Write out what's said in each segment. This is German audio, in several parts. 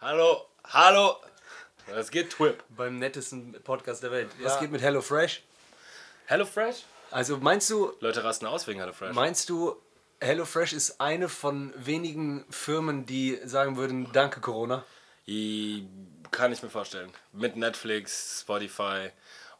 Hallo, hallo. Was geht, Twip? Beim nettesten Podcast der Welt. Was Ja. geht mit HelloFresh? HelloFresh? Also meinst du, Leute rasten aus wegen HelloFresh. meinst du, HelloFresh ist eine von wenigen Firmen, die sagen würden, danke Corona? I- Kann ich mir vorstellen. Mit Netflix, Spotify.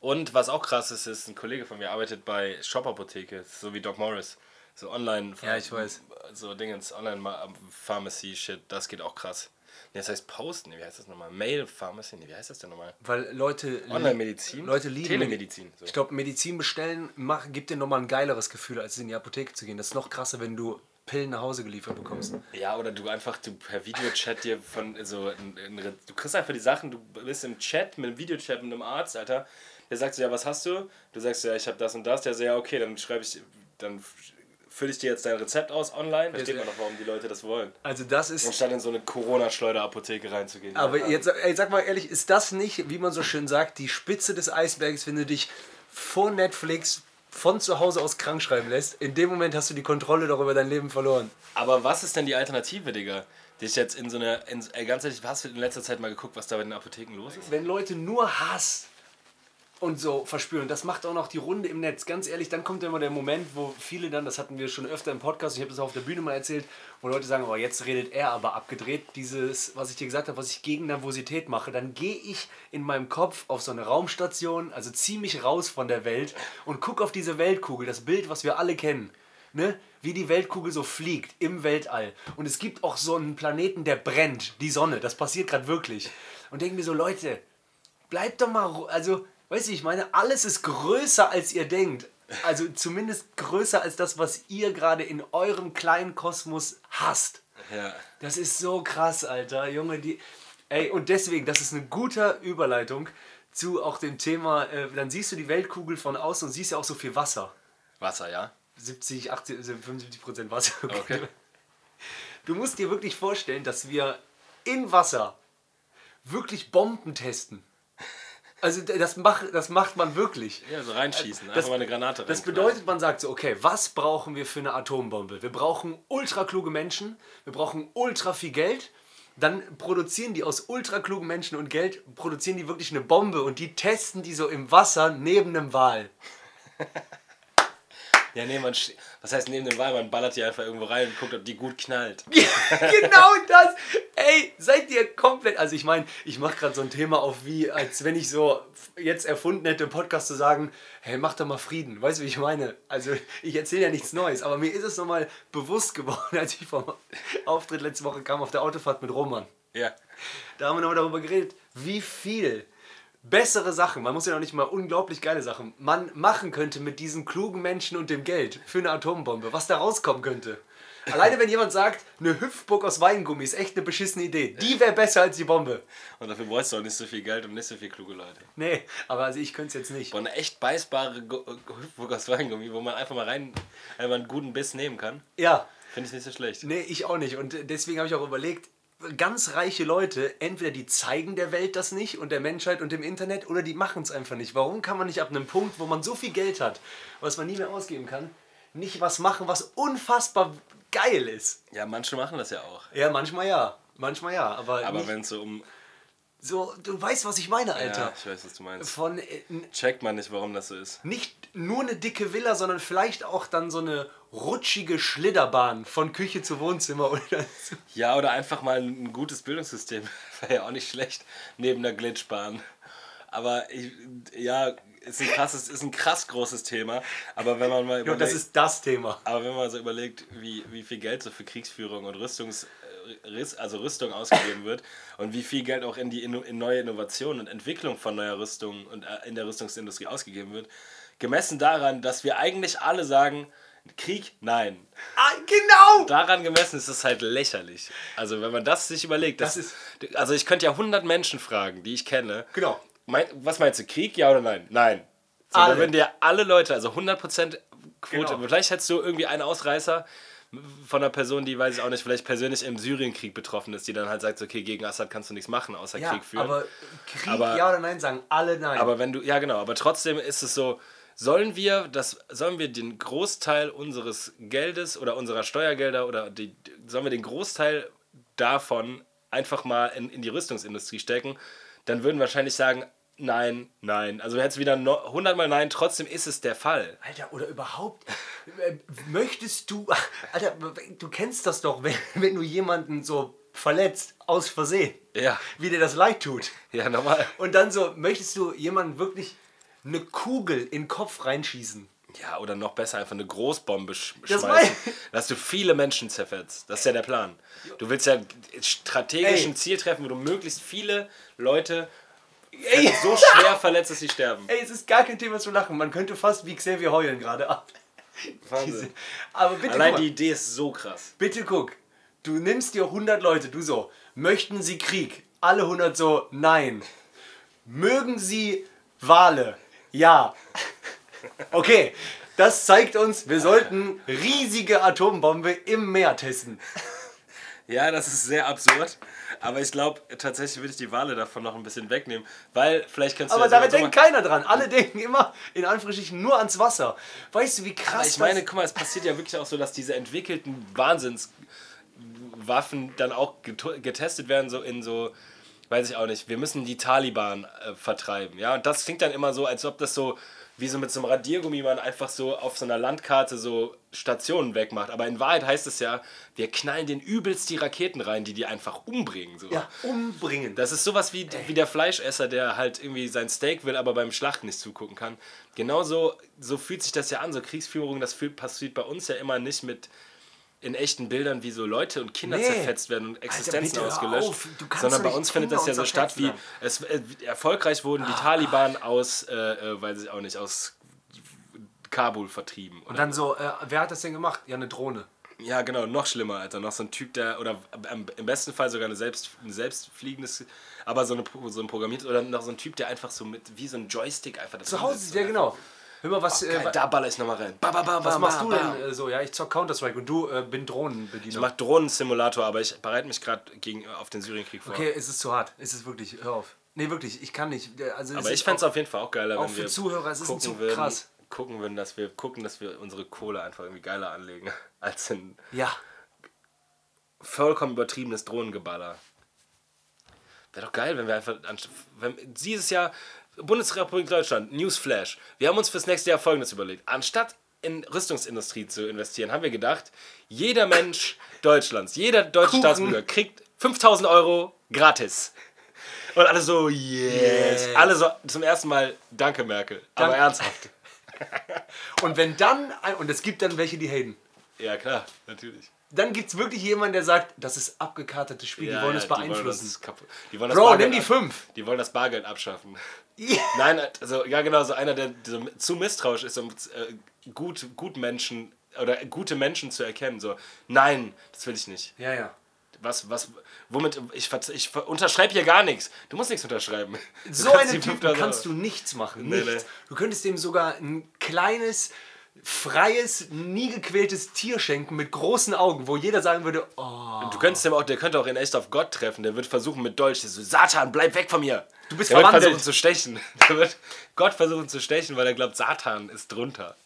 Und was auch krass ist, ist, ein Kollege von mir arbeitet bei Shop Apotheke, so wie Doc Morris. So online. Ja, ich weiß. So Dingens, Online-Pharmacy-Shit, das geht auch krass. Nee, das heißt Post, nee, wie heißt das nochmal? Mail Pharmacy, nee, wie heißt das denn nochmal? Weil Leute, Online-Medizin? Leute lieben Telemedizin. So. Ich glaube, Medizin bestellen mach, gibt dir nochmal ein geileres Gefühl, als in die Apotheke zu gehen. Das ist noch krasser, wenn du Pillen nach Hause geliefert bekommst. Ja, oder du einfach du per Videochat dir von so Re- du kriegst einfach die Sachen, du bist im Chat mit einem Videochat mit einem Arzt, Alter. Der sagt so, ja, was hast du? Du sagst ja, ich habe das und das. Der sagt, ja, okay, dann schreibe ich dann fülle ich dir jetzt dein Rezept aus online. Versteht man doch, warum die Leute das wollen. Also das ist Anstatt in so eine Corona-Schleuder-Apotheke reinzugehen. Aber jetzt, ey, sag mal ehrlich, ist das nicht, wie man so schön sagt, die Spitze des Eisbergs, wenn du dich vor Netflix von zu Hause aus krank schreiben lässt? In dem Moment hast du die Kontrolle darüber dein Leben verloren. Aber was ist denn die Alternative, Digga? Dich jetzt in so eine, in, ey, ganz ehrlich, hast du in letzter Zeit mal geguckt, was da bei den Apotheken los ist? Wenn Leute nur Hass und so verspüren, das macht auch noch die Runde im Netz. Ganz ehrlich, dann kommt immer der Moment, wo viele dann, das hatten wir schon öfter im Podcast, ich habe das auch auf der Bühne mal erzählt, wo Leute sagen, oh, jetzt redet er aber abgedreht. Dieses, was ich dir gesagt habe, was ich gegen Nervosität mache, dann gehe ich in meinem Kopf auf so eine Raumstation, also ziehe mich raus von der Welt und gucke auf diese Weltkugel, das Bild, was wir alle kennen. Ne? Wie die Weltkugel so fliegt im Weltall. Und es gibt auch so einen Planeten, der brennt, die Sonne. Das passiert gerade wirklich. Und denke mir so, Leute, bleibt doch mal, also, weißt du, ich meine, alles ist größer als ihr denkt. Also zumindest größer als das, was ihr gerade in eurem kleinen Kosmos hasst. Ja. Das ist so krass, Alter. Junge, die. Ey, und deswegen, das ist eine gute Überleitung zu auch dem Thema, äh, dann siehst du die Weltkugel von außen und siehst ja auch so viel Wasser. Wasser, ja? 70, 80, 75 Prozent Wasser. Okay. Du musst dir wirklich vorstellen, dass wir in Wasser wirklich Bomben testen. Also das, mach, das macht man wirklich. Ja, so reinschießen. Einfach Das- mal eine Granate Das reinknallen. bedeutet, man sagt so, okay, was brauchen wir für eine Atombombe? Wir brauchen ultra kluge Menschen, wir brauchen ultra viel Geld. Dann produzieren die aus ultra klugen Menschen und Geld, produzieren die wirklich eine Bombe und die testen die so im Wasser neben einem Wal. Ja, nee, man. Was heißt neben dem Wal? Man ballert die einfach irgendwo rein und guckt, ob die gut knallt. genau das. Ey, seid ihr komplett. Also ich meine, ich mache gerade so ein Thema auf, wie als wenn ich so jetzt erfunden hätte, im Podcast zu sagen, hey, mach doch mal Frieden. Weißt du, wie ich meine? Also ich erzähle ja nichts Neues, aber mir ist es nochmal bewusst geworden, als ich vom Auftritt letzte Woche kam auf der Autofahrt mit Roman. Ja. Da haben wir nochmal darüber geredet, wie viel bessere Sachen, man muss ja noch nicht mal unglaublich geile Sachen, man machen könnte mit diesen klugen Menschen und dem Geld für eine Atombombe, was da rauskommen könnte. Alleine wenn jemand sagt, eine Hüpfburg aus Weingummi ist echt eine beschissene Idee, die wäre besser als die Bombe. Und dafür bräuchst du auch nicht so viel Geld und nicht so viel kluge Leute. Nee, aber also ich könnte es jetzt nicht. Boah, eine echt beißbare Hüpfburg aus Weingummi, wo man einfach mal rein, einmal einen guten Biss nehmen kann, Ja, finde ich nicht so schlecht. nee, ich auch nicht. Und deswegen habe ich auch überlegt, ganz reiche Leute, entweder die zeigen der Welt das nicht und der Menschheit und dem Internet oder die machen es einfach nicht. Warum kann man nicht ab einem Punkt, wo man so viel Geld hat, was man nie mehr ausgeben kann, nicht was machen, was unfassbar geil ist? Ja, manche machen das ja auch. Ja, manchmal ja. Manchmal ja, aber, Aber wenn es so um. So, du weißt, was ich meine, Ja, Alter. ich weiß, was du meinst. Von äh, Checkt man nicht, warum das so ist. nicht nur eine dicke Villa, sondern vielleicht auch dann so eine rutschige Schlitterbahn von Küche zu Wohnzimmer oder so. Ja, oder einfach mal ein gutes Bildungssystem. Wäre ja auch nicht schlecht, neben der Glitchbahn. Aber ich, ja, ist ein krasses, ist ein krass großes Thema. Aber wenn man mal Ja, überlegt, das ist das Thema. aber wenn man so überlegt, wie, wie viel Geld so für Kriegsführung und Rüstungs, also Rüstung ausgegeben wird und wie viel Geld auch in die in neue Innovationen und Entwicklung von neuer Rüstung und äh, in der Rüstungsindustrie ausgegeben wird, gemessen daran, dass wir eigentlich alle sagen, Krieg, nein. Ah, genau! Daran gemessen ist es halt lächerlich. Also wenn man das sich überlegt, das, Das ist, also ich könnte ja 100 Menschen fragen, die ich kenne. Genau. Mein, was meinst du, Krieg, ja oder nein? Nein. So, Alle. dann würden dir alle Leute, also 100% Quote, Genau. vielleicht hättest du irgendwie einen Ausreißer von einer Person, die, weiß ich auch nicht, vielleicht persönlich im Syrienkrieg betroffen ist, die dann halt sagt, okay, gegen Assad kannst du nichts machen, außer Ja, Krieg führen. aber Krieg, Aber- ja oder nein, sagen alle nein. Aber wenn du, ja genau, aber trotzdem ist es so, sollen wir das, sollen wir den Großteil unseres Geldes oder unserer Steuergelder oder die, sollen wir den Großteil davon einfach mal in, in die Rüstungsindustrie stecken, dann würden wahrscheinlich sagen, nein, nein. Also jetzt wieder no, 100 Mal nein, trotzdem ist es der Fall. Alter, oder überhaupt, äh, möchtest du, Alter, du kennst das doch, wenn, wenn du jemanden so verletzt, aus Versehen, Ja. wie dir das leid tut. Ja, normal. Und dann so, möchtest du jemanden wirklich eine Kugel in den Kopf reinschießen? Ja, oder noch besser, einfach eine Großbombe sch Das schmeißen, dass du viele Menschen zerfetzt. Das ist ja der Plan. Du willst ja strategisch ein Ziel treffen, wo du möglichst viele Leute Ey, so schwer verletzt, dass sie sterben. ey, es ist gar kein Thema zu lachen. Man könnte fast wie Xavier heulen gerade. Wahnsinn. Aber bitte, Allein guck die Idee ist so krass. bitte guck. Du nimmst dir 100 Leute, du so, möchten sie Krieg? Alle 100 so, nein. Mögen sie Wale? Ja. Okay, das zeigt uns, wir sollten riesige Atombombe im Meer testen. Ja, das ist sehr absurd. Aber ich glaube, tatsächlich würde ich die Wale davon noch ein bisschen wegnehmen. Weil vielleicht kannst du Aber ja sogar- denkt keiner dran. Alle denken immer in Anführungsstrichen nur ans Wasser. Weißt du, wie krass Aber ich meine, guck mal, es passiert ja wirklich auch so, dass diese entwickelten Wahnsinnswaffen dann auch getestet werden, so in so, weiß ich auch nicht, wir müssen die Taliban äh, vertreiben. Ja, und das klingt dann immer so, als ob das so wie so mit so einem Radiergummi man einfach so auf so einer Landkarte so Stationen wegmacht. Aber in Wahrheit heißt es ja, wir knallen den übelst die Raketen rein, die die einfach umbringen. So. ja, umbringen. Das ist sowas wie, wie der Fleischesser, der halt irgendwie sein Steak will, aber beim Schlachten nicht zugucken kann. Genauso so fühlt sich das ja an. So Kriegsführung, das passiert bei uns ja immer nicht mit in echten Bildern, wie so Leute und Kinder Nee. zerfetzt werden und Existenzen hör ausgelöscht. Sondern bei uns findet das ja so statt, wie es, äh, erfolgreich wurden die Taliban aus, äh, äh, weiß ich auch nicht, aus Kabul vertrieben. Und dann so, äh, wer hat das denn gemacht? Ja, eine Drohne. Ja, genau, noch schlimmer, Alter. Noch so ein Typ, der, oder im besten Fall sogar eine selbst, ein selbstfliegendes, aber so, eine, so ein programmiertes, oder noch so ein Typ, der einfach so mit, wie so ein Joystick einfach das Zu Hause, ja genau. Hör mal, was, äh, Geil, da baller ich nochmal rein. Ba, ba, ba, was machst du denn äh, so? Ja, ich zock Counter-Strike und du äh, bin Ich Drohnenbediener. mach Drohnensimulator, aber ich bereite mich gerade gegen auf den Syrienkrieg vor. Okay, es ist zu hart. Es ist wirklich, hör auf. Nee, wirklich, ich kann nicht. Also, aber ich fände es auch- auf jeden Fall auch geiler, auch wenn für wir Zuhörer, es ist gucken zu würden, krass. gucken würden, dass wir gucken, dass wir unsere Kohle einfach irgendwie geiler anlegen als in Ja. vollkommen übertriebenes Drohnengeballer. Wäre doch geil, wenn wir einfach. Wenn, dieses Jahr, Bundesrepublik Deutschland, Newsflash. Wir haben uns fürs nächste Jahr folgendes überlegt. Anstatt in Rüstungsindustrie zu investieren, haben wir gedacht, jeder Mensch Deutschlands, jeder deutsche Kuchen. Staatsbürger kriegt 5000 Euro gratis. Und alle so, yes. Yes. Alle so zum ersten Mal, danke Merkel. Aber ernsthaft. Und wenn dann, und es gibt dann welche, die haten. Ja, klar, natürlich. Dann gibt es wirklich jemanden, der sagt, das ist abgekartetes Spiel, die wollen es die wollen beeinflussen. das die wollen das Bro, nimm die fünf. Die wollen das Bargeld abschaffen. Ja. Nein, also ja genau, so einer, der so zu misstrauisch ist, um äh, gut, gut Menschen oder gute Menschen zu erkennen. So, nein, das will ich nicht. Ja, ja. Was, was, womit, ich, ich unterschreibe hier gar nichts. Du musst nichts unterschreiben. Du So einen Typen 5000 kannst du nichts machen. Nee, nichts. nee. Du könntest dem sogar ein kleines, freies, nie gequältes Tier schenken mit großen Augen, wo jeder sagen würde, oh, Du könntest dem auch, der könnte auch in echt auf Gott treffen. Der wird versuchen mit Dolch, so, Satan, bleib weg von mir. Du bist der wird verwandelt. versuchen zu stechen. Der wird Gott versuchen zu stechen, weil er glaubt, Satan ist drunter.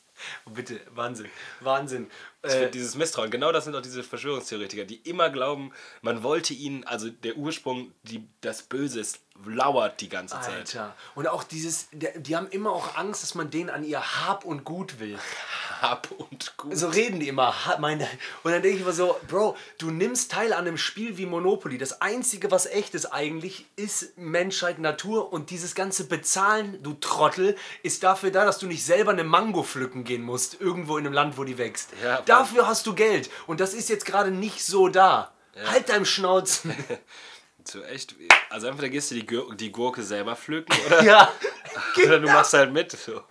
oh, bitte, Wahnsinn, Wahnsinn. Äh, dieses Misstrauen, genau das sind auch diese Verschwörungstheoretiker, die immer glauben, man wollte ihnen, also der Ursprung, die, das Böse ist, lauert die ganze Zeit. Alter. Und auch dieses, die haben immer auch Angst, dass man denen an ihr Hab und Gut will. Hab und gut. So reden die immer. Meine, und dann denke ich immer so, Bro, du nimmst teil an einem Spiel wie Monopoly. Das Einzige, was echt ist eigentlich, ist Menschheit, Natur. Und dieses ganze Bezahlen, du Trottel, ist dafür da, dass du nicht selber eine Mango pflücken gehen musst, irgendwo in einem Land, wo die wächst. Ja, dafür hast du Geld. Und das ist jetzt gerade nicht so da. Halt deinem Schnauzen. So echt, also entweder gehst du die, Gür die Gurke selber pflücken oder, ja. oder du machst halt mit. So.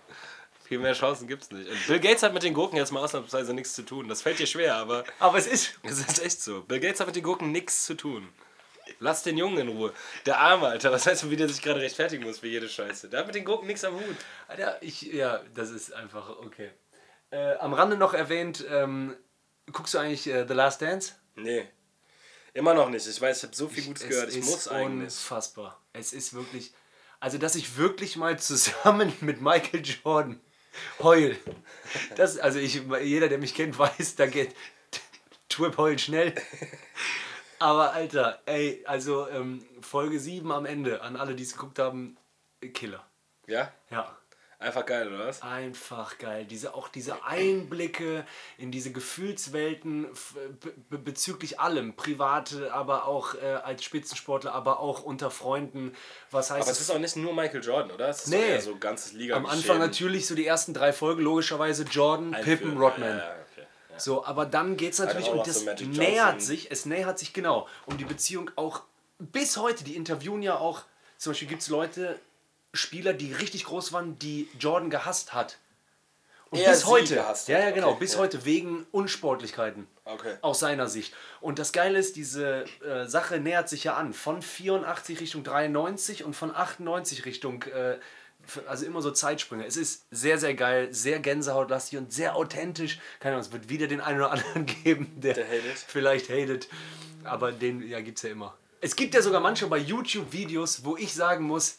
Viel mehr Chancen gibt's nicht. Und Bill Gates hat mit den Gurken jetzt mal ausnahmsweise nichts zu tun. Das fällt dir schwer, aber Aber es ist. es ist echt so. Bill Gates hat mit den Gurken nichts zu tun. Lass den Jungen in Ruhe. Der Arme, Alter, was heißt, wie der sich gerade rechtfertigen muss für jede Scheiße. Der hat mit den Gurken nichts am Hut. Alter, ich, ja, das ist einfach okay. Äh, am Rande noch erwähnt, ähm, guckst du eigentlich äh, The Last Dance? Nee. Immer noch nicht. Ich weiß, ich habe so viel Gutes gehört. Ich ist muss eigentlich. unfassbar. Es ist wirklich, also dass ich wirklich mal zusammen mit Michael Jordan heul. Das, also ich, jeder, der mich kennt, weiß, da geht Twip heult schnell. Aber Alter, ey, also ähm, Folge 7 am Ende, an alle, die es geguckt haben, Killer. Ja? Ja. Einfach geil, oder was? Einfach geil. Diese, auch diese Einblicke in diese Gefühlswelten be bezüglich allem. Private, aber auch äh, als Spitzensportler, aber auch unter Freunden. Was heißt Aber es ist auch nicht nur Michael Jordan, oder? Es ist Nee. so ganzes liga Am Anfang natürlich so die ersten drei Folgen, logischerweise Jordan, Pippen, Rodman. Ja, ja, okay. ja. So, aber dann geht es natürlich und das so nähert sich, es nähert sich genau um die Beziehung auch bis heute. Die interviewen ja auch, zum Beispiel gibt es Leute, Spieler, die richtig groß waren, die Jordan gehasst hat. Und Er bis heute, gehasst ja, ja, genau, Okay, bis ja. heute wegen Unsportlichkeiten. Okay. Aus seiner Sicht. Und das Geile ist, diese äh, Sache nähert sich ja an. Von 84 Richtung 93 und von 98 Richtung, äh, also immer so Zeitsprünge. Es ist sehr, sehr geil, sehr gänsehautlastig und sehr authentisch. Keine Ahnung, es wird wieder den einen oder anderen geben, der, Der hatet. vielleicht hatet. Aber den ja, gibt es ja immer. Es gibt ja sogar manchmal bei YouTube-Videos, wo ich sagen muss,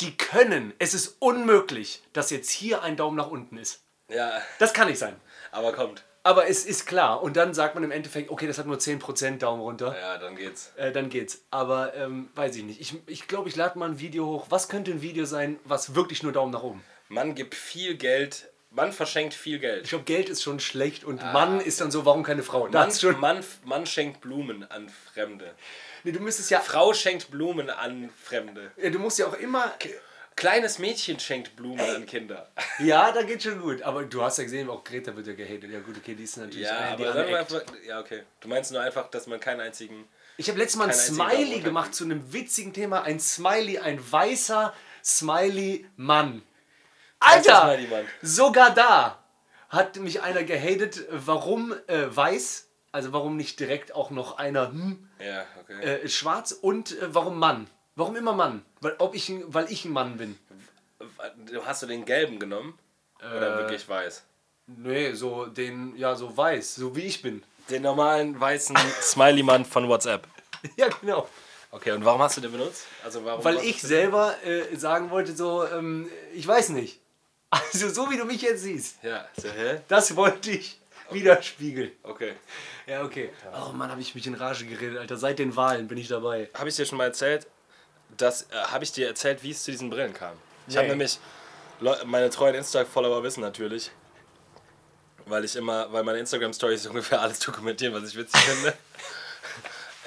die können. Es ist unmöglich, dass jetzt hier ein Daumen nach unten ist. Ja, Das kann nicht sein. aber kommt. Aber es ist klar. Und dann sagt man im Endeffekt, okay, das hat nur 10% Daumen runter. Ja, dann geht's. Äh, dann geht's. Aber ähm, weiß ich nicht. Ich glaube, ich, glaub, ich lade mal ein Video hoch. Was könnte ein Video sein, was wirklich nur Daumen nach oben? Man gibt viel Geld, man verschenkt viel Ich Geld. glaube, Geld ist schon schlecht und Mann ist dann so, warum keine Frau? Das Man, ist schon. man, man schenkt Blumen an Fremde. Nee, du müsstest ja. Frau schenkt Blumen an Fremde. ja, Du musst ja auch immer. Kleines Mädchen schenkt Blumen an Kinder. Ja, da geht schon gut. Aber du hast ja gesehen, auch Greta wird ja gehatet. Ja, gut, okay, die ist natürlich. Ja, aber sagen wir einfach, ja, okay. Du meinst nur einfach, dass man keinen einzigen. Ich habe letztes Mal ein Smiley gemacht zu einem witzigen Thema. Ein Smiley, ein weißer Smiley-Mann. Alter! Smiley-Mann. Sogar da hat mich einer gehatet, warum äh, weiß, also warum nicht direkt auch noch einer hm, Ja, okay. äh, schwarz und äh, warum Mann? Warum immer Mann? Weil, ob ich, ein- weil ich ein Mann bin. Hast du den gelben genommen? Oder Äh, wirklich weiß? Nee, so den, ja, so weiß, so wie ich bin. Den normalen weißen Smiley-Mann von WhatsApp. ja, genau. Okay, und warum hast du den benutzt? Also warum Weil ich selber äh, sagen wollte, so, ähm, ich weiß nicht. Also, so wie du mich jetzt siehst, Ja, so, hä? das wollte ich widerspiegeln. Okay. Ja, okay. Oh Mann, habe ich mich in Rage geredet, Alter. Seit den Wahlen bin ich dabei. Habe ich dir schon mal erzählt, dass, äh, habe ich dir erzählt, wie es zu diesen Brillen kam? Ich Nee. habe nämlich, Leu- meine treuen Insta-Follower wissen natürlich, weil ich immer, weil meine Instagram-Stories ungefähr alles dokumentieren, was ich witzig finde.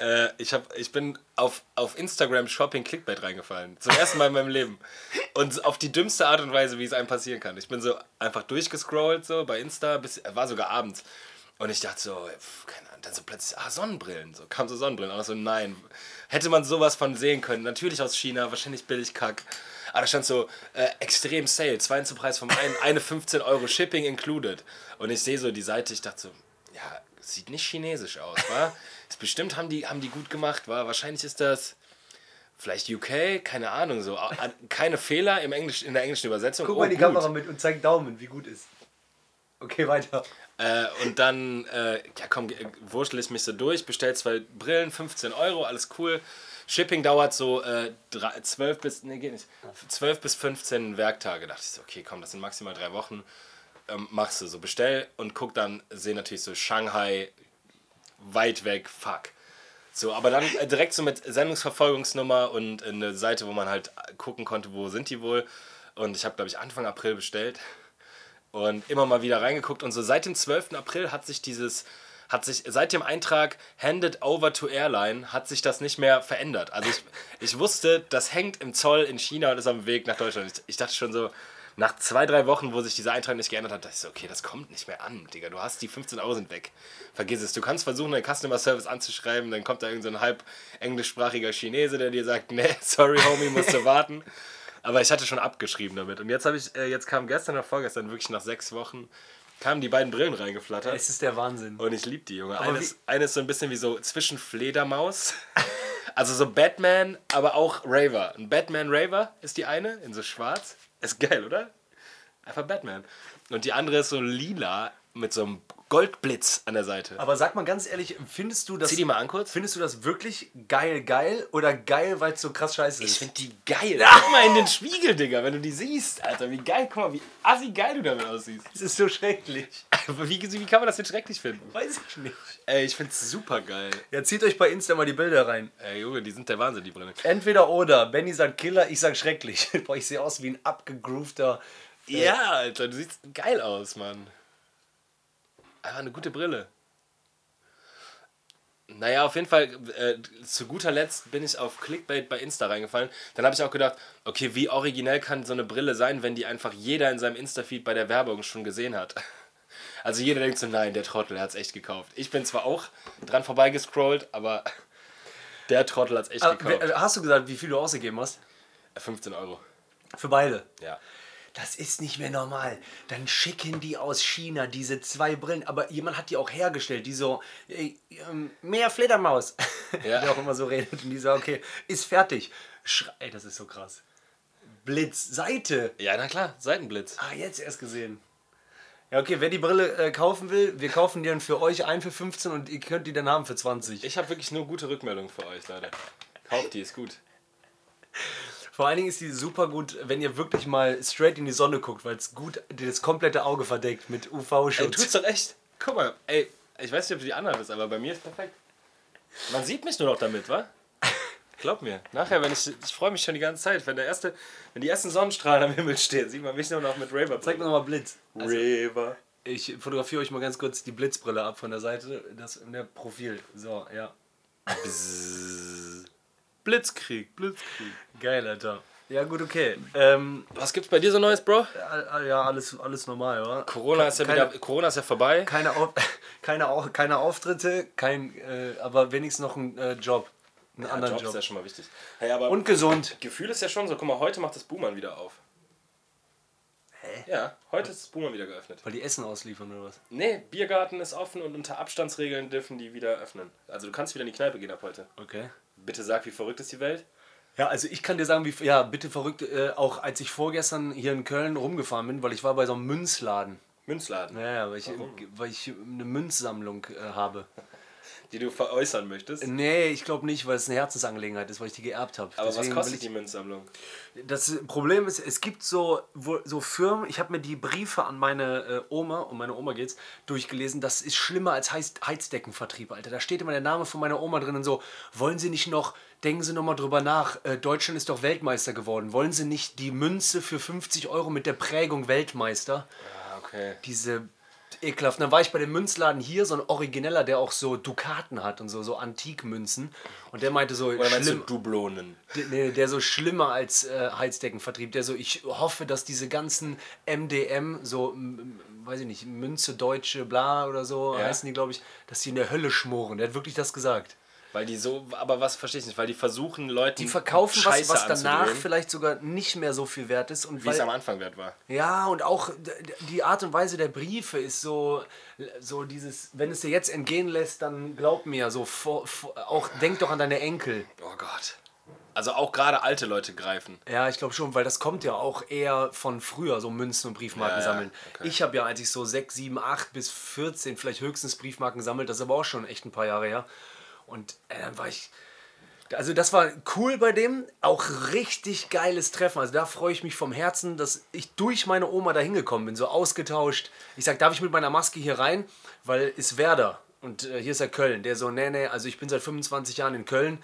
äh, ich, hab, ich bin auf, auf Instagram Shopping Clickbait reingefallen. Zum ersten Mal in meinem Leben. Und auf die dümmste Art und Weise, wie es einem passieren kann. Ich bin so einfach durchgescrollt, so bei Insta, bis, war sogar abends. Und ich dachte so, pf, keine Ahnung, dann so plötzlich, ah, Sonnenbrillen. So kam so Sonnenbrillen. Aber so, nein. Hätte man sowas von sehen können. Natürlich aus China, wahrscheinlich billig Kack. Aber da stand so, äh, extrem Sale, zwei zum Preis vom einen, eine 15 Euro Shipping included. Und ich sehe so die Seite, ich dachte so, ja, sieht nicht chinesisch aus, wa? Ist bestimmt haben die, haben die gut gemacht, war. Wahrscheinlich ist das vielleicht UK, keine Ahnung, so. A- a- Keine Fehler im Englisch, in der englischen Übersetzung. Guck Oh, mal in die gut. Kamera mit und zeig Daumen, wie gut ist. Okay, weiter. Äh, und dann, äh, ja komm, äh, wurschtel ich mich so durch, bestell zwei Brillen, 15 Euro, alles cool. Shipping dauert so äh, drei, 12 bis, nee, geht nicht, 12 bis 15 Werktage. Dachte ich so, okay, komm, das sind maximal drei Wochen. Ähm, machst du so, bestell und guck dann, sehe natürlich so Shanghai, weit weg, fuck. So, aber dann äh, direkt so mit Sendungsverfolgungsnummer und eine Seite, wo man halt gucken konnte, wo sind die wohl. Und ich habe, glaube ich, Anfang April bestellt und immer mal wieder reingeguckt und so seit dem 12. April hat sich dieses hat sich seit dem Eintrag handed over to airline hat sich das nicht mehr verändert. Also ich, ich wusste, das hängt im Zoll in China und ist am Weg nach Deutschland. Ich, ich dachte schon so nach zwei, drei Wochen, wo sich dieser Eintrag nicht geändert hat, dachte ich so, okay, das kommt nicht mehr an, Digga. Du hast die 15 Euro sind weg. Vergiss es. Du kannst versuchen, deinen Customer Service anzuschreiben, dann kommt da irgendein so ein halb englischsprachiger Chinese, der dir sagt, nee, sorry, Homie, musst du warten. Aber ich hatte schon abgeschrieben damit. Und jetzt habe ich, äh, jetzt kam gestern oder vorgestern, wirklich nach sechs Wochen, kamen die beiden Brillen reingeflattert. Es ist der Wahnsinn. Und ich liebe die, Junge. Eine ist so ein bisschen wie so zwischen Fledermaus. Also so Batman, aber auch Raver. Ein Batman Raver ist die eine, in so schwarz. Ist geil, oder? Einfach Batman. Und die andere ist so lila mit so einem Goldblitz an der Seite. Aber sag mal ganz ehrlich, findest du das, Zieh die mal an kurz. findest du das wirklich geil, geil oder geil, weil es so krass scheiße ist? Ich finde die geil. Guck mal in den Spiegel, Digga, wenn du die siehst, Alter. Wie geil, guck mal, wie assi geil du damit aussiehst. es ist so schrecklich. Wie, wie kann man das denn schrecklich finden? Weiß ich nicht. Ey, ich find's super geil. Ja, zieht euch bei Insta mal die Bilder rein. Ey, Junge, die sind der Wahnsinn, die Brille. Entweder oder. Benny sagt Killer, ich sag schrecklich. Boah, ich sehe aus wie ein abgegroovter. Ja, Alter, du siehst geil aus, Mann. Einfach eine gute Brille. Naja, auf jeden Fall, äh, zu guter Letzt bin ich auf Clickbait bei Insta reingefallen. Dann habe ich auch gedacht, okay, wie originell kann so eine Brille sein, wenn die einfach jeder in seinem Insta-Feed bei der Werbung schon gesehen hat. Also jeder denkt so, nein, der Trottel, hat es echt gekauft. Ich bin zwar auch dran vorbeigescrollt, aber der Trottel hat es echt Ah, gekauft. wer- hast du gesagt, wie viel du ausgegeben hast? 15 Euro. Für beide. Ja. Das ist nicht mehr normal. Dann schicken die aus China diese zwei Brillen, aber jemand hat die auch hergestellt, die so, äh, ähm, mehr Fledermaus. Ja. Der auch immer so redet und die so, okay, ist fertig. Schre Ey, das ist so krass. Blitz, Seite. Ja, na klar, Seitenblitz. Ah, jetzt erst gesehen. Ja, okay, wer die Brille äh, kaufen will, wir kaufen die dann für euch ein für 15 und ihr könnt die dann haben für 20. Ich habe wirklich nur gute Rückmeldungen für euch, Leute. Kauft die, ist gut. Vor allen Dingen ist die super gut, wenn ihr wirklich mal straight in die Sonne guckt, weil es gut das komplette Auge verdeckt mit Ey, UV-Schutz. tut's doch echt. Guck mal, ey, ich weiß nicht, ob du die anderen bist, aber bei mir ist perfekt. Man sieht mich nur noch damit, wa? Glaub mir. Nachher, wenn ich, ich freue mich schon die ganze Zeit, wenn der erste, wenn die ersten Sonnenstrahlen am Himmel stehen, sieht man mich nur noch mit Raver. Zeig mir nochmal Blitz. Also, Raver. ich fotografiere euch mal ganz kurz die Blitzbrille ab von der Seite, das in der Profil. So, ja. Blitzkrieg, Blitzkrieg. Geil, Alter. Ja, gut, okay. Ähm, Was gibt's bei dir so Neues, Bro? ja, alles, alles normal, oder? Corona ist ja Keine- wieder, Corona ist ja vorbei. Keine, Auf keine, Au keine Auftritte, kein, äh, aber wenigstens noch ein äh, Job. Einen Ja, anderen Job, Job. ist ja schon mal wichtig. Hey, aber Und gesund. Gefühl ist ja schon so, guck mal, heute macht das Boomer wieder auf. Ja, heute ist das Boomer wieder geöffnet. Weil die Essen ausliefern oder was? Nee, Biergarten ist offen und unter Abstandsregeln dürfen die wieder öffnen. Also du kannst wieder in die Kneipe gehen ab heute. Okay. Bitte sag, wie verrückt ist die Welt? Ja, also ich kann dir sagen, wie, ja, bitte verrückt, äh, auch als ich vorgestern hier in Köln rumgefahren bin, weil ich war bei so einem Münzladen. Münzladen, Ja, ja, weil ich, weil ich eine Münzsammlung äh, habe. Die du veräußern möchtest. Nee, ich glaube nicht, weil es eine Herzensangelegenheit ist, weil ich die geerbt habe. Aber was Deswegen kostet will die Münzsammlung? ich, Das Problem ist, es gibt so, so Firmen, ich habe mir die Briefe an meine äh, Oma, um meine Oma geht's, durchgelesen. Das ist schlimmer als Heiz Heizdeckenvertrieb, Alter. Da steht immer der Name von meiner Oma drin und so, wollen Sie nicht noch, denken Sie nochmal drüber nach, äh, Deutschland ist doch Weltmeister geworden. Wollen Sie nicht die Münze für 50 Euro mit der Prägung Weltmeister? Ah, okay. diese ekelhaft. Dann war ich bei dem Münzladen hier, so ein Origineller, der auch so Dukaten hat und so, so Antikmünzen. Und der meinte so, Oder schlimm, du Dublonen? der, nee, der so schlimmer als äh, Heizdeckenvertrieb. Der so, ich hoffe, dass diese ganzen MDM, so, weiß ich nicht, Münze Deutsche, bla oder so, Ja. heißen die, glaube ich, dass die in der Hölle schmoren. Der hat wirklich das gesagt. Weil die so, aber was verstehe ich nicht, weil die versuchen Leuten Die verkaufen was, Scheiße was danach vielleicht sogar nicht mehr so viel wert ist. Und wie es weil, am Anfang wert war. Ja, und auch die Art und Weise der Briefe ist so, so dieses, wenn es dir jetzt entgehen lässt, dann glaub mir, so vor, vor, auch denk doch an deine Enkel. Oh Gott. Also auch gerade alte Leute greifen. Ja, ich glaube schon, weil das kommt ja auch eher von früher, so Münzen und Briefmarken Ja, ja, sammeln. okay. Ich habe ja, als ich so 6, 7, 8 bis 14 vielleicht höchstens Briefmarken gesammelt, das ist aber auch schon echt ein paar Jahre her. Und äh, dann war ich. Also das war cool bei dem, auch richtig geiles Treffen. Also da freue ich mich vom Herzen, dass ich durch meine Oma da hingekommen bin, so ausgetauscht. Ich sag, darf ich mit meiner Maske hier rein? Weil ist Werder und äh, hier ist ja Köln. Der so, nee, nee, also ich bin seit 25 Jahren in Köln.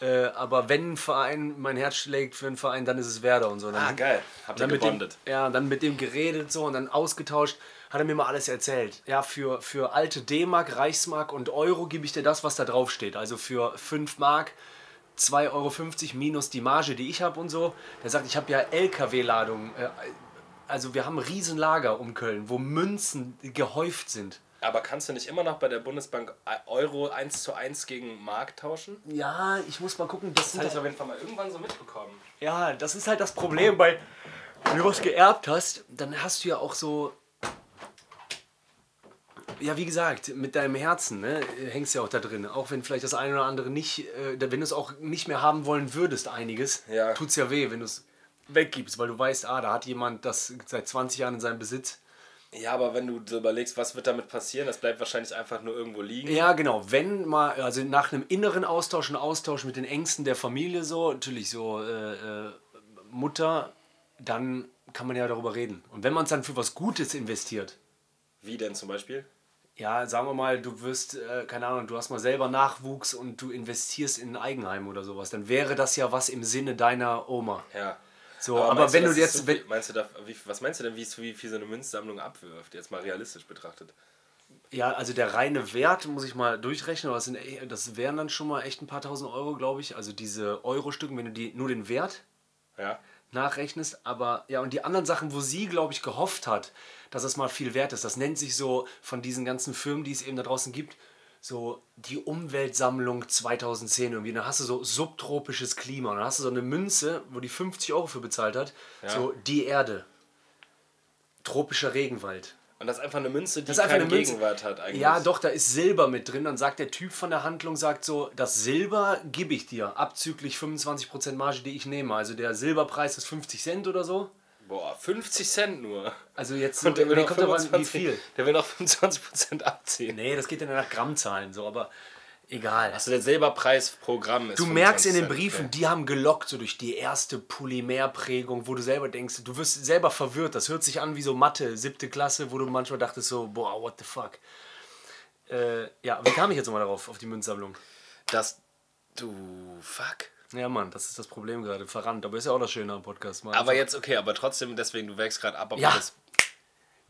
Äh, aber wenn ein Verein mein Herz schlägt für einen Verein, dann ist es Werder und so. Dann, Ah, geil. Habt ihr dann mit dem, gebondet. ja, dann mit dem geredet so und dann ausgetauscht, hat er mir mal alles erzählt. Ja, für, für alte D-Mark, Reichsmark und Euro gebe ich dir das, was da drauf steht. Also für 5 Mark 2,50 Euro minus die Marge, die ich habe und so. Der sagt, ich habe ja LKW-Ladungen. Äh, also wir haben ein Riesenlager um Köln, wo Münzen gehäuft sind. Aber kannst du nicht immer noch bei der Bundesbank Euro 1 zu 1 gegen Mark tauschen? Ja, ich muss mal gucken. Das Das hatte ich auf jeden Fall mal irgendwann so mitbekommen. Ja, das ist halt das Problem bei, wenn du was geerbt hast, dann hast du ja auch so, ja wie gesagt, mit deinem Herzen, ne, hängst ja auch da drin. Auch wenn vielleicht das eine oder andere nicht, äh, wenn du es auch nicht mehr haben wollen würdest, einiges, Ja. tut's ja weh, wenn du es weggibst, weil du weißt, ah, da hat jemand das seit 20 Jahren in seinem Besitz. Ja, aber wenn du so überlegst, was wird damit passieren, das bleibt wahrscheinlich einfach nur irgendwo liegen. Ja, genau. Wenn mal, also nach einem inneren Austausch, ein Austausch mit den Ängsten der Familie, so, natürlich so äh, äh, Mutter, dann kann man ja darüber reden. Und wenn man es dann für was Gutes investiert, Wie denn zum Beispiel? Ja, sagen wir mal, du wirst, äh, keine Ahnung, du hast mal selber Nachwuchs und du investierst in ein Eigenheim oder sowas, dann wäre das ja was im Sinne deiner Oma. Ja. So, aber, meinst wenn du ist jetzt, So viel, meinst du da, wie, was meinst du denn, wie, wie viel so eine Münzsammlung abwirft? Jetzt mal realistisch betrachtet. ja, also der reine Wert muss ich mal durchrechnen, aber das, sind, eh- das wären dann schon mal echt ein paar tausend Euro, glaube ich. Also diese Euro-Stücken, wenn du die nur den Wert Ja. Nachrechnest. Aber ja, und die anderen Sachen, wo sie, glaube ich, gehofft hat, dass es mal viel wert ist, das nennt sich so von diesen ganzen Firmen, die es eben da draußen gibt, so die Umweltsammlung 2010 irgendwie. Dann hast du so subtropisches Klima. Und dann hast du so eine Münze, wo die 50 Euro für bezahlt hat. Ja. So die Erde. Tropischer Regenwald. Und das ist einfach eine Münze, die Das ist einfach keinen eine Münze. Gegenwart hat eigentlich. Ja, doch, da ist Silber mit drin. Dann sagt der Typ von der Handlung, sagt so, das Silber gebe ich dir, abzüglich 25% Marge, die ich nehme. Also der Silberpreis ist 50 Cent oder so. Boah, 50 Cent nur. Also jetzt, Und der will nee, noch kommt aber an, wie 25, viel. Der will noch 25% abziehen. Nee, das geht dann nach Grammzahlen so, aber egal. Also der Silberpreisprogramm ist Du merkst in den 25 Cent, Briefen, okay. die haben gelockt, so durch die erste Polymerprägung, wo du selber denkst, du wirst selber verwirrt. Das hört sich an wie so Mathe, siebte Klasse, wo du manchmal dachtest so, boah, what the fuck. Äh, ja, wie kam ich jetzt nochmal darauf, auf die Münzsammlung? Dass du. Fuck. Ja, Mann, das ist das Problem gerade. Verrannt. Aber ist ja auch das Schöne am Podcast. Mal Aber jetzt, okay, aber trotzdem, deswegen, du wächst gerade ab. Aber Ja. das,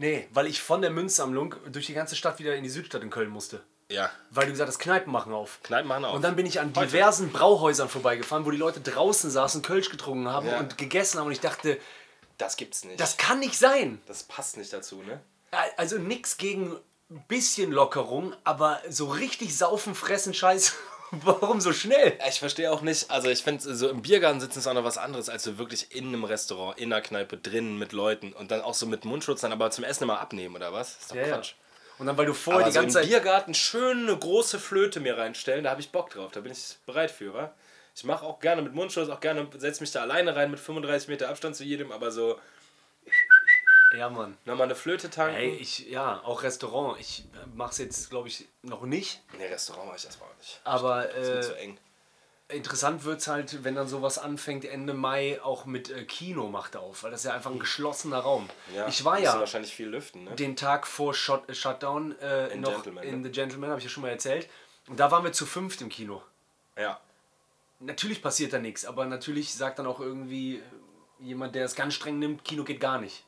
Nee, weil ich von der Münzsammlung durch die ganze Stadt wieder in die Südstadt in Köln musste. Ja. Weil du gesagt hast, Kneipen machen auf. Kneipen machen auf. Und dann bin ich an Heute. diversen Brauhäusern vorbeigefahren, wo die Leute draußen saßen, Kölsch getrunken haben Ja. und gegessen haben. Und ich dachte, Das gibt's nicht. das kann nicht sein. das passt nicht dazu, ne? Also nichts gegen ein bisschen Lockerung, aber so richtig saufen, fressen, Scheiß. Warum so schnell? Ich verstehe auch nicht, also ich finde, so im Biergarten sitzen ist auch noch was anderes, als so wirklich in einem Restaurant, in einer Kneipe, drinnen mit Leuten und dann auch so mit Mundschutz dann aber zum Essen immer abnehmen, oder was? ist doch Ja, ja. Und dann, weil du vorher Aber die so im ganze Zeit. Biergarten schön eine große Flöte mir reinstellen, da habe ich Bock drauf, da bin ich bereit für, wa? Ich mache auch gerne mit Mundschutz, auch gerne, setze mich da alleine rein mit 35 Meter Abstand zu jedem, aber so Ja, Mann. nochmal eine Flöte tanken. Ey, ich, ja, auch Restaurant. Ich mach's jetzt, glaube ich, noch nicht. Nee, Restaurant mache ich erstmal auch nicht. Aber Das ist mir äh, zu eng. Interessant wird's halt, wenn dann sowas anfängt, Ende Mai auch mit äh, Kino macht auf. Weil das ist ja einfach ein geschlossener Raum. Ja, ich war ja wahrscheinlich viel lüften, ne? den Tag vor Shut, Shutdown äh, In noch Gentleman, in ne? The Gentleman, habe ich ja schon mal erzählt. Und da waren wir zu fünft im Kino. Ja. Natürlich passiert da nichts, aber natürlich sagt dann auch irgendwie äh, jemand, der es ganz streng nimmt, Kino geht gar nicht.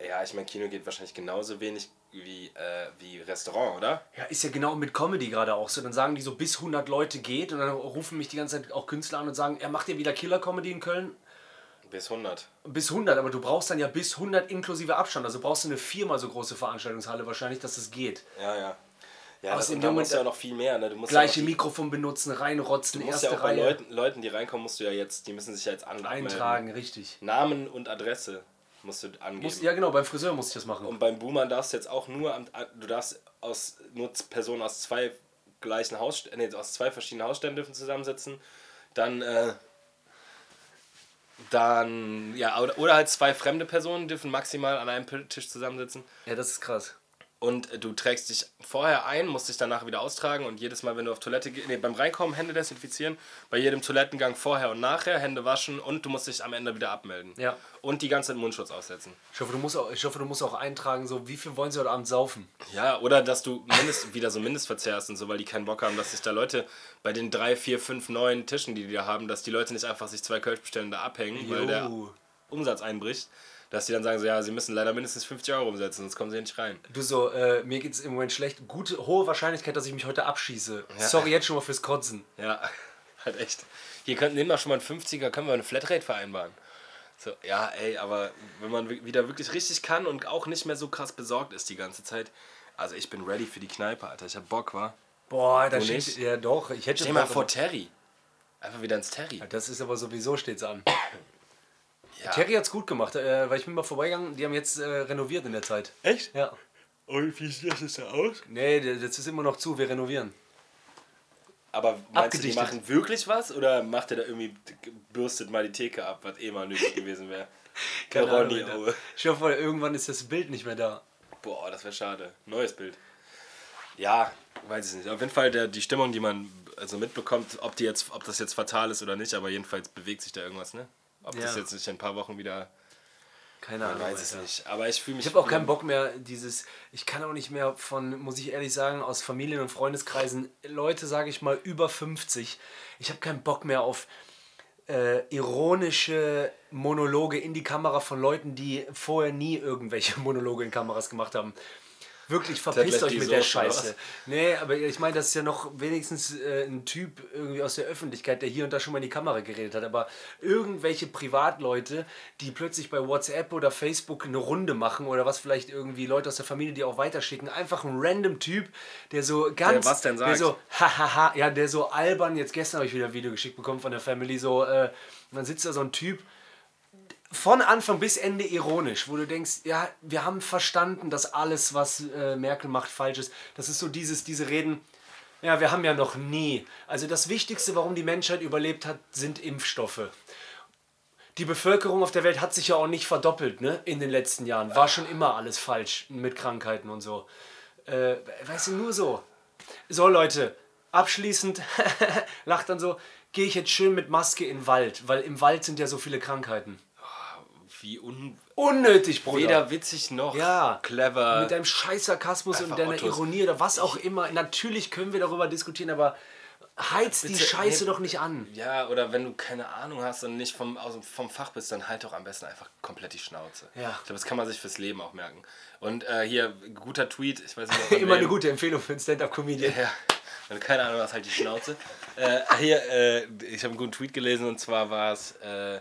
Ja, ich meine, Kino geht wahrscheinlich genauso wenig wie, äh, wie Restaurant, oder? Ja, ist ja genau mit Comedy gerade auch so. Dann sagen die so, bis 100 Leute geht und dann rufen mich die ganze Zeit auch Künstler an und sagen, er macht ja wieder Killer-Comedy in Köln. Bis 100. Bis 100, aber du brauchst dann ja bis 100 inklusive Abstand. Also brauchst du eine viermal so große Veranstaltungshalle wahrscheinlich, dass das geht. Ja, ja. Ja, das, dem und da Moment- musst du ja noch viel mehr, ne? Du musst Gleiche ja die, Mikrofon benutzen, reinrotzen, du musst erste ja auch bei Leuten, Leuten, die reinkommen, musst du ja jetzt, die müssen sich ja jetzt an eintragen, richtig. Namen und Adresse musst du angeben. Muss, ja genau, beim Friseur muss ich das machen. Und beim Boomer darfst du jetzt auch nur, am, du darfst aus, nur Personen aus zwei gleichen Haus, nee, aus zwei verschiedenen Hausständen dürfen zusammensitzen. Dann, äh, dann, ja, oder, oder halt zwei fremde Personen dürfen maximal an einem Tisch zusammensitzen. Ja, das ist krass. Und äh, du trägst dich vorher ein, musst dich danach wieder austragen und jedes Mal, wenn du auf Toilette gehst, nee, beim Reinkommen Hände desinfizieren, bei jedem Toilettengang vorher und nachher Hände waschen und du musst dich am Ende wieder abmelden. Ja. Und die ganze Zeit Mundschutz aufsetzen. Ich hoffe, du musst auch, ich hoffe, du musst auch eintragen, so wie viel wollen sie heute Abend saufen. Ja, oder dass du mindest, wieder so Mindestverzehr hast und so, weil die keinen Bock haben, dass sich da Leute bei den drei, vier, fünf, neun Tischen, die die da haben, dass die Leute nicht einfach sich zwei Kölsch bestellen und da abhängen, weil der Jo. Umsatz einbricht, dass die dann sagen so, ja, sie müssen leider mindestens 50 Euro umsetzen, sonst kommen sie nicht rein. Du so, äh, mir geht's im Moment schlecht. Gute, hohe Wahrscheinlichkeit, dass ich mich heute abschieße. Sorry jetzt schon mal fürs Kotzen. Ja, halt echt. Hier könnten nehmen wir schon mal einen 50er, können wir eine Flatrate vereinbaren. So, ja, ey, aber wenn man wi- wieder wirklich richtig kann und auch nicht mehr so krass besorgt ist die ganze Zeit, also ich bin ready für die Kneipe, Alter, ich hab Bock, wa? Boah, da steht. Ja, doch. Ich hätte Stell mal vor Terry. Einfach wieder ins Terry. Das ist aber sowieso stets an. Ja. Terry hat's gut gemacht, äh, weil ich bin mal vorbeigegangen, die haben jetzt äh, renoviert in der Zeit. Echt? Ja. Und wie sieht das da aus? Nee, das ist immer noch zu, wir renovieren. Aber meinst du, die machen wirklich was oder macht er da irgendwie, bürstet mal die Theke ab, was eh mal nötig gewesen wäre? Keine Ahnung, Ronny. Aue. Ich hoffe, irgendwann ist das Bild nicht mehr da. Boah, das wäre schade. Neues Bild. Ja, weiß ich nicht. Auf jeden Fall der, die Stimmung, die man also mitbekommt, ob, die jetzt, ob das jetzt fatal ist oder nicht, aber jedenfalls bewegt sich da irgendwas, ne? Ob das Ja. jetzt nicht in ein paar Wochen wieder Keine Ahnung. weiß es nicht. Aber ich fühle mich. Ich habe auch keinen Bock mehr, dieses, ich kann auch nicht mehr von, muss ich ehrlich sagen, aus Familien- und Freundeskreisen, Leute, sage ich mal, über 50, ich habe keinen Bock mehr auf äh, ironische Monologe in die Kamera von Leuten, die vorher nie irgendwelche Monologe in Kameras gemacht haben. Wirklich, verpisst euch mit der Soße, oder Scheiße. was? Nee, aber ich meine, das ist ja noch wenigstens äh, ein Typ irgendwie aus der Öffentlichkeit, der hier und da schon mal in die Kamera geredet hat. Aber irgendwelche Privatleute, die plötzlich bei WhatsApp oder Facebook eine Runde machen oder was vielleicht irgendwie Leute aus der Familie, die auch weiterschicken, einfach ein random Typ, der so ganz. Der was denn Der sagt? so, hahaha, ja, der so albern, jetzt gestern habe ich wieder ein Video geschickt bekommen von der Family, so, äh, dann sitzt da so ein Typ, von Anfang bis Ende ironisch, wo du denkst, ja, wir haben verstanden, dass alles, was äh, Merkel macht, falsch ist. Das ist so dieses, diese Reden, ja, wir haben ja noch nie. Also das Wichtigste, warum die Menschheit überlebt hat, sind Impfstoffe. Die Bevölkerung auf der Welt hat sich ja auch nicht verdoppelt, ne, in den letzten Jahren. War schon immer alles falsch mit Krankheiten und so. Äh, weißt du, nur so. So, Leute, abschließend, lacht dann so, gehe ich jetzt schön mit Maske in den Wald, weil im Wald sind ja so viele Krankheiten. Wie un Unnötig, Bruder. weder witzig noch Ja. clever. mit deinem scheiß Sarkasmus und deiner Ottos. Ironie oder was auch immer. Natürlich können wir darüber diskutieren, aber heiz die Bitte, Scheiße nee. doch nicht an. ja, oder wenn du keine Ahnung hast und nicht vom, aus, vom Fach bist, dann halt doch am besten einfach komplett die Schnauze. Ja. Ich glaube, das kann man sich fürs Leben auch merken. Und äh, hier, guter Tweet, ich weiß nicht, Immer eine gute Empfehlung für einen Stand-Up-Comedian. Ja, wenn du keine Ahnung hast, halt die Schnauze. äh, hier, äh, ich habe einen guten Tweet gelesen und zwar war es, äh,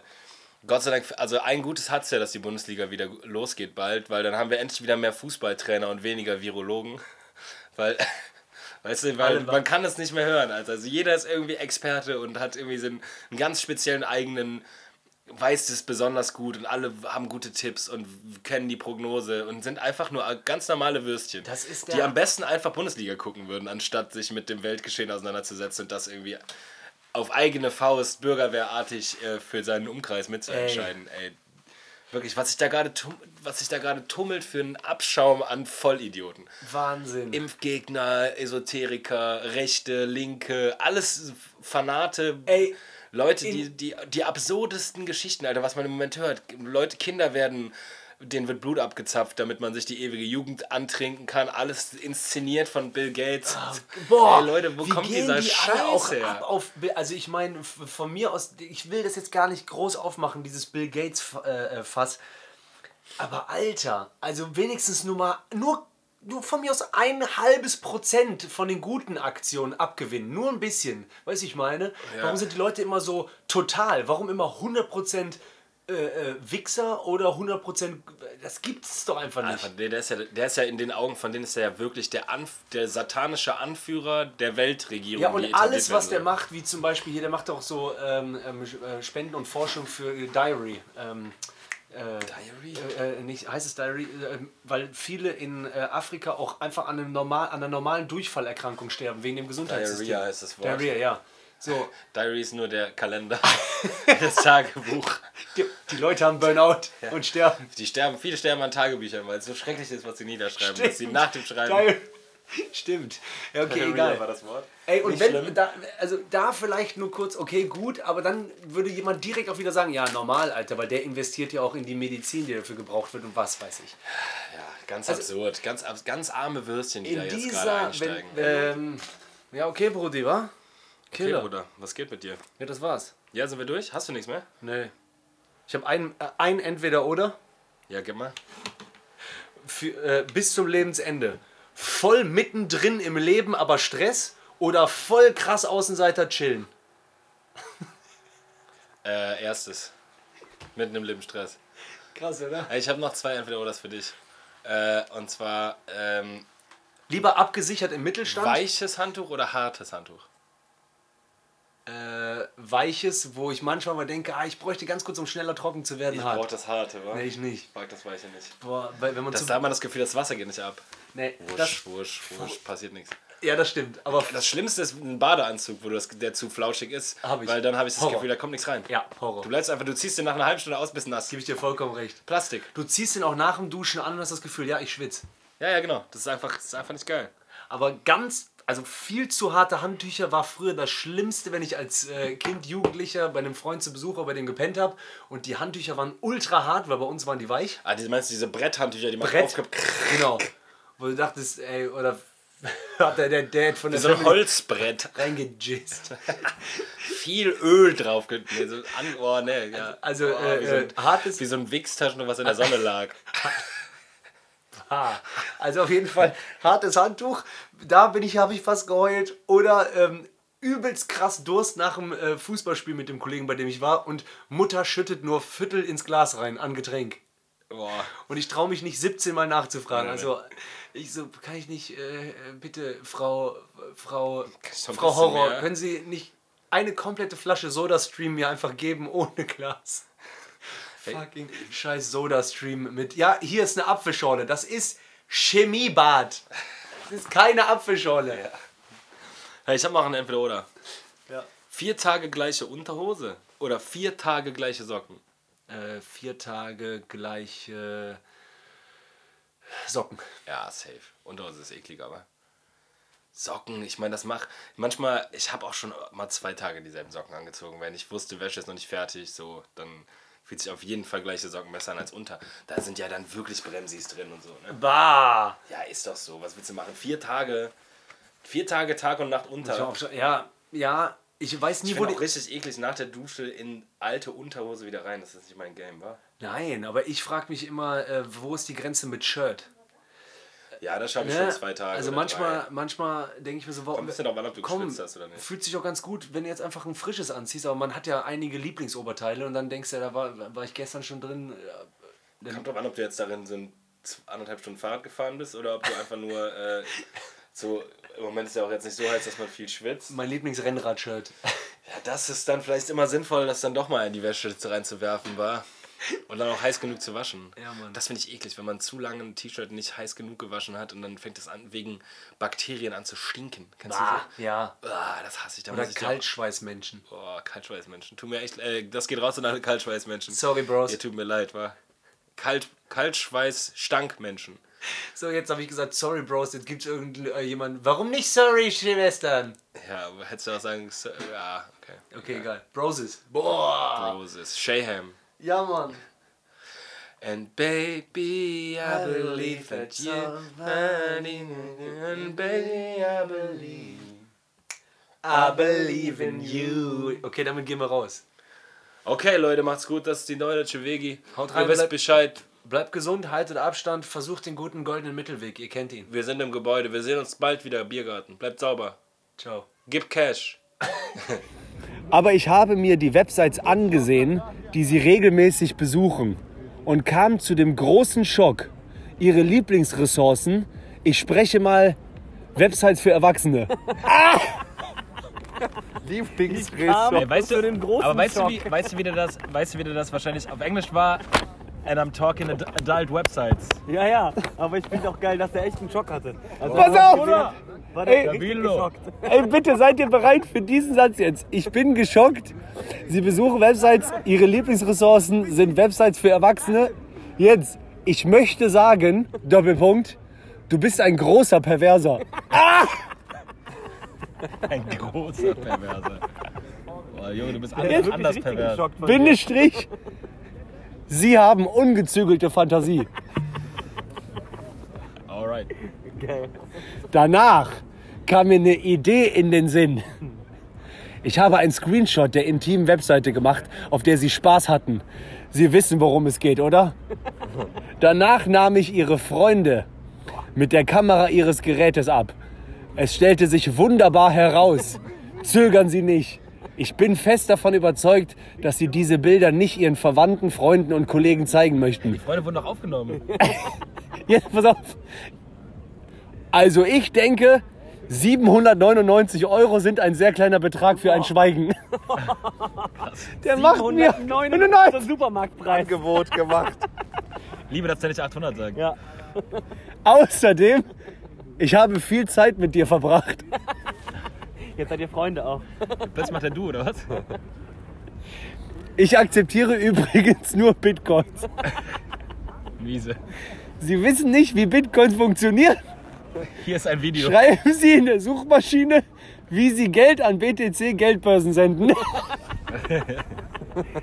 Gott sei Dank, also ein Gutes hat es ja, dass die Bundesliga wieder losgeht bald, weil dann haben wir endlich wieder mehr Fußballtrainer und weniger Virologen. Weil, weißt du, weil man kann es nicht mehr hören. Also, jeder ist irgendwie Experte und hat irgendwie so einen, einen ganz speziellen eigenen, weiß das besonders gut und alle haben gute Tipps und kennen die Prognose und sind einfach nur ganz normale Würstchen, Das ist die am besten einfach Bundesliga gucken würden, anstatt sich mit dem Weltgeschehen auseinanderzusetzen und das irgendwie auf eigene Faust bürgerwehrartig äh, für seinen Umkreis mitzuentscheiden. Ey. Wirklich, was sich da gerade was sich da gerade tummelt für einen Abschaum an Vollidioten. Wahnsinn. Impfgegner, Esoteriker, Rechte, Linke, alles Fanate. Ey, Leute, die, die, die absurdesten Geschichten, Alter, was man im Moment hört. Leute, Kinder werden, denen wird Blut abgezapft, damit man sich die ewige Jugend antrinken kann. Alles inszeniert von Bill Gates. Boah, Ey, Leute, wo wie kommt gehen dieser die Scheiß her? auf also ich meine von mir aus ich will das jetzt gar nicht groß aufmachen dieses Bill Gates äh, äh, Fass aber Alter also wenigstens nur mal nur nur von mir aus ein halbes Prozent von den guten Aktionen abgewinnen nur ein bisschen weiß ich meine warum sind die Leute immer so total warum immer 100 Prozent äh, äh, Wichser oder 100 Prozent das gibt's doch einfach nicht Einfach, der, der, ist ja, der ist ja in den Augen von denen ist er ja wirklich der, Anf der satanische Anführer der Weltregierung. Ja, und alles, was der macht, wie zum Beispiel hier, der macht auch so ähm, ähm, äh, Spenden und Forschung für äh, Diary. Ähm, äh, Diary? Äh, nicht, heißt es Diary, äh, weil viele in äh, Afrika auch einfach an, einem normal, an einer normalen Durchfallerkrankung sterben, wegen dem Gesundheitssystem. Diarrhea heißt das Wort. Diarrhea, ja. So, Diary ist nur der Kalender, das Tagebuch. die, die Leute haben Burnout und sterben. Die sterben, viele sterben an Tagebüchern, weil es so schrecklich ist, was sie niederschreiben, dass sie Stimmt. nach dem Schreiben. Geil. Stimmt. Ja, okay, Diarrhea egal. war das Wort. Ey, und Nicht wenn, schlimm. da, also da vielleicht nur kurz, okay, gut, aber dann würde jemand direkt auch wieder sagen, ja, normal, Alter, weil der investiert ja auch in die Medizin, die dafür gebraucht wird und was weiß ich. Ja, ganz absurd. Ganz, ganz arme Würstchen, die da Also In jetzt gerade dieser, einsteigen. wenn, ähm, ja, okay, Brudi, wa? Okay, Killer. Bruder, was geht mit dir? ja, das war's. Ja, sind wir durch? Hast du nichts mehr? Nee. Ich habe ein, äh, ein Entweder-Oder Ja, gib mal. für, äh, bis zum Lebensende. Voll mittendrin im Leben, aber Stress oder voll krass Außenseiter chillen. Äh, erstes. Mitten im Leben Stress. Krass, oder? Ich habe noch zwei Entweder-Oders für dich. Äh, und zwar ähm, Lieber abgesichert im Mittelstand. weiches Handtuch oder hartes Handtuch? Äh, weiches, wo ich manchmal mal denke, ah, ich bräuchte ganz kurz, um schneller trocken zu werden, hart. das harte, wa? Nee, ich nicht. Ich mag das weiche nicht. Boah, weil wenn man Das, da hat man das Gefühl, das Wasser geht nicht ab. nee, Wusch, das, wusch, wusch, passiert nichts. ja, das stimmt. Aber Das Schlimmste ist ein Badeanzug, wo du das, der zu flauschig ist. Ich. Weil dann habe ich das Horror. Gefühl, da kommt nichts rein. ja, Horror. Du bleibst einfach, du ziehst den nach einer halben Stunde aus, bist nass. Gebe ich dir vollkommen recht. Plastik. Du ziehst ihn auch nach dem Duschen an und hast das Gefühl, ja, ich schwitze. Ja, ja, genau. Das ist einfach, das ist einfach nicht geil. Aber ganz, also viel zu harte Handtücher war früher das Schlimmste, wenn ich als äh, Kind, Jugendlicher bei einem Freund zu Besuch bei dem gepennt habe. Und die Handtücher waren ultra hart, weil bei uns waren die weich. Ah, die meinst du diese Bretthandtücher, die man Brett. aufklappt? Genau. Wo du dachtest, ey, oder hat der, der Dad von der So ein Holzbrett. reingejist. Viel Öl drauf. So an, oh, nee, ja. Also, oh, äh, wie, so ein, äh, hartes wie so ein Wichstaschen, was in der Sonne lag. Also auf jeden Fall hartes Handtuch. Da bin ich, habe ich fast geheult. Oder ähm, übelst krass Durst nach dem äh, Fußballspiel mit dem Kollegen, bei dem ich war. Und Mutter schüttet nur Viertel ins Glas rein an Getränk. Boah. Und ich traue mich nicht 17 Mal nachzufragen. Nee, Also ich so, kann ich nicht, äh, bitte, Frau, Frau, Frau Horror, mehr? können Sie nicht eine komplette Flasche Soda-Stream mir einfach geben ohne Glas? Fucking scheiß Soda-Stream mit. Ja, hier ist eine Apfelschorle. Das ist Chemiebad. Das ist keine Apfelschorle. Hey, ich habe noch ein Entweder-Oder. Ja. Vier Tage gleiche Unterhose oder vier Tage gleiche Socken? Äh, vier Tage gleiche Socken. Ja, safe. Unterhose ist eklig, aber. Socken, ich meine, das macht. Manchmal, ich habe auch schon mal zwei Tage dieselben Socken angezogen. Wenn ich wusste, Wäsche ist noch nicht fertig, so, dann fühlt sich auf jeden Fall gleiche Socken besser an als unter. Da sind ja dann wirklich Bremsis drin und so, ne? Bah! Ja, ist doch so. Was willst du machen? Vier Tage. Vier Tage Tag und Nacht unter. Ja, ja, ich weiß Ich nie, wo finde die. richtig eklig nach der Dusche in alte Unterhose wieder rein. Das ist nicht mein Game, wa? Nein, aber ich frage mich immer, äh, wo ist die Grenze mit Shirt? Ja, das schaffe ich Ne? schon zwei Tage. Also manchmal, drei. manchmal denke ich mir so, Kommt warum, ein bisschen an, ob du komm, hast oder nicht. fühlt sich auch ganz gut, wenn du jetzt einfach ein frisches anziehst, aber man hat ja einige Lieblingsoberteile und dann denkst du, ja, da war, war ich gestern schon drin. dann- Kommt drauf an, ob du jetzt darin so anderthalb Stunden Fahrrad gefahren bist oder ob du einfach nur äh, so. Im Moment ist ja auch jetzt nicht so heiß, dass man viel schwitzt. Mein Lieblingsrennrad-Shirt. Ja, das ist dann vielleicht immer sinnvoll, das dann doch mal in die Wäsche reinzuwerfen, war. Und dann auch heiß genug zu waschen. Ja, Mann. Das finde ich eklig, wenn man zu lange ein T-Shirt nicht heiß genug gewaschen hat und dann fängt es an, wegen Bakterien an zu stinken. Kennst Ah, du ja. so? Ah, das hasse ich. Da Oder Kaltschweißmenschen. Boah, Kaltschweißmenschen. Tut mir echt, äh, das geht raus an alle Kaltschweißmenschen. Sorry, Bros. Ihr tut mir leid, war. Kalt, Kaltschweiß-Stankmenschen. So, jetzt habe ich gesagt, sorry, Bros, jetzt gibt es irgendjemanden. Warum nicht sorry, Schwestern? Ja, hättest du auch sagen, so, ja, okay. Okay, egal. Broses. Boah. Roses. Shayham. Ja, Mann. And baby, I believe that you And baby, I believe. I believe in you. Okay, damit gehen wir raus. Okay, Leute, macht's gut. Das ist die neue Deutsche Wegi. Haut rein, Ihr wisst bleibt- Bescheid. Bleibt gesund, haltet Abstand, versucht den guten goldenen Mittelweg. Ihr kennt ihn. Wir sind im Gebäude. Wir sehen uns bald wieder. Biergarten. Bleibt sauber. Ciao. Gib Cash. Aber ich habe mir die Websites angesehen, die sie regelmäßig besuchen und kam zu dem großen Schock. Ihre Lieblingsressourcen, ich spreche mal Websites für Erwachsene. Lieblingsressourcen. Ey, weißt du, den großen aber weißt du, wie, weißt, du, wie das, weißt du, wie das wahrscheinlich auf Englisch war? And I'm talking ad adult websites. Ja, ja, aber ich finde auch geil, dass der echt einen Schock hatte. Also, Pass auf! War der Ey, geschockt. Ey, bitte seid ihr bereit für diesen Satz jetzt? Ich bin geschockt. Sie besuchen Websites, ihre Lieblingsressourcen sind Websites für Erwachsene. Jetzt, ich möchte sagen, Doppelpunkt, du bist ein großer Perverser. Ein großer Perverser. Boah, Junge, du bist Der anders, anders pervers. Bindestrich. Sie haben ungezügelte Fantasie. Alright. Geil. Danach kam mir eine Idee in den Sinn. Ich habe einen Screenshot der intimen Webseite gemacht, auf der Sie Spaß hatten. Sie wissen, worum es geht, oder? Danach nahm ich Ihre Freunde mit der Kamera Ihres Gerätes ab. Es stellte sich wunderbar heraus. Zögern Sie nicht. Ich bin fest davon überzeugt, dass Sie diese Bilder nicht Ihren Verwandten, Freunden und Kollegen zeigen möchten. Freunde wurden doch aufgenommen. Jetzt pass auf. Also ich denke, 799 Euro sind ein sehr kleiner Betrag für ein Schweigen. Der macht mir 799 zum Supermarktpreis. Angebot gemacht. Liebe, dass der nicht 800 sagt. Ja. Außerdem, ich habe viel Zeit mit dir verbracht. Jetzt seid ihr Freunde auch. Plötzlich macht er du, oder was? Ich akzeptiere übrigens nur Bitcoins. Miese. Sie wissen nicht, wie Bitcoins funktionieren? Hier ist ein Video. Schreiben Sie in der Suchmaschine, wie Sie Geld an BTC Geldbörsen senden.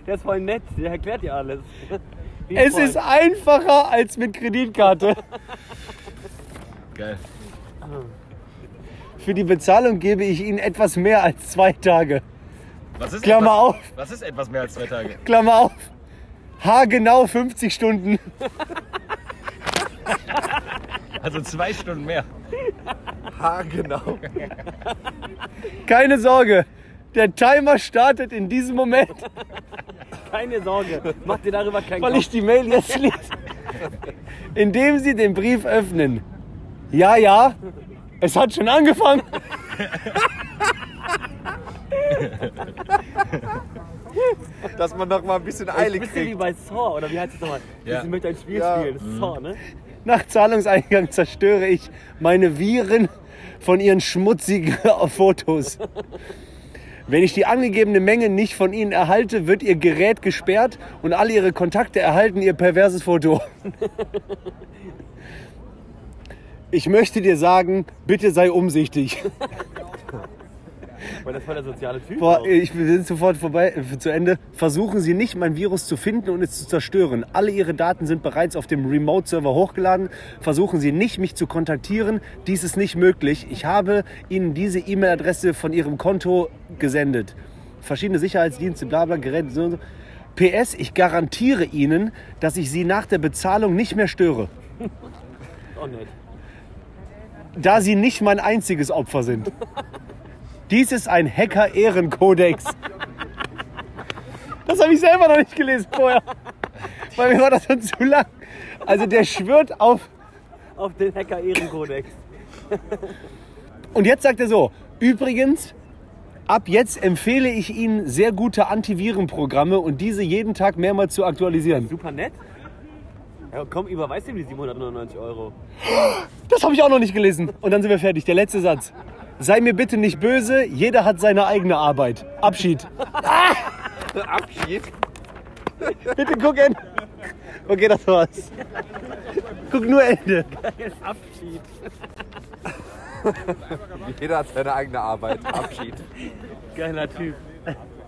Der ist voll nett, der erklärt dir alles. Wie Es voll. ist einfacher als mit Kreditkarte. Geil. Für die Bezahlung gebe ich Ihnen etwas mehr als zwei Tage. Was ist Klammer etwas, auf. Was ist etwas mehr als zwei Tage? Klammer auf. Haargenau 50 Stunden. Also zwei Stunden mehr. Ha, genau. Keine Sorge. Der Timer startet in diesem Moment, Keine Sorge, mach dir darüber keinen weil Kopf. ich die Mail jetzt lese. Indem Sie den Brief öffnen. Ja, ja. Es hat schon angefangen. Dass man noch mal ein bisschen Ein Eile bisschen wie kriegt. bei Saw, oder wie heißt es nochmal? Ja. Sie möchte ein Spiel Ja. spielen, das ist Saw, ne? Nach Zahlungseingang zerstöre ich meine Viren von Ihren schmutzigen Fotos. Wenn ich die angegebene Menge nicht von Ihnen erhalte, wird Ihr Gerät gesperrt und alle Ihre Kontakte erhalten Ihr perverses Foto. Ich möchte dir sagen, bitte sei umsichtig. Weil das voll der soziale Typ Boah, auch. ich wir sind sofort vorbei, äh, zu Ende. Versuchen Sie nicht, mein Virus zu finden und es zu zerstören. Alle Ihre Daten sind bereits auf dem Remote-Server hochgeladen. Versuchen Sie nicht, mich zu kontaktieren. Dies ist nicht möglich. Ich habe Ihnen diese E-Mail-Adresse von Ihrem Konto gesendet. Verschiedene Sicherheitsdienste, bla bla, Geräte, so und so. PS, ich garantiere Ihnen, dass ich Sie nach der Bezahlung nicht mehr störe, Oh, nett. da Sie nicht mein einziges Opfer sind. Dies ist ein Hacker-Ehrenkodex. Das habe ich selber noch nicht gelesen vorher. Weil mir war das schon zu lang. Also der schwört auf. Auf den Hacker-Ehrenkodex. Und jetzt sagt er so: Übrigens, ab jetzt empfehle ich Ihnen sehr gute Antivirenprogramme und diese jeden Tag mehrmals zu aktualisieren. Super nett. Ja, komm, überweis ihm die 799 Euro. Das habe ich auch noch nicht gelesen. Und dann sind wir fertig. Der letzte Satz. Sei mir bitte nicht böse, jeder hat seine eigene Arbeit. Abschied. Abschied. Bitte gucken. Okay, das war's. Guck nur Ende. Abschied. Jeder hat seine eigene Arbeit. Abschied. Geiler Typ.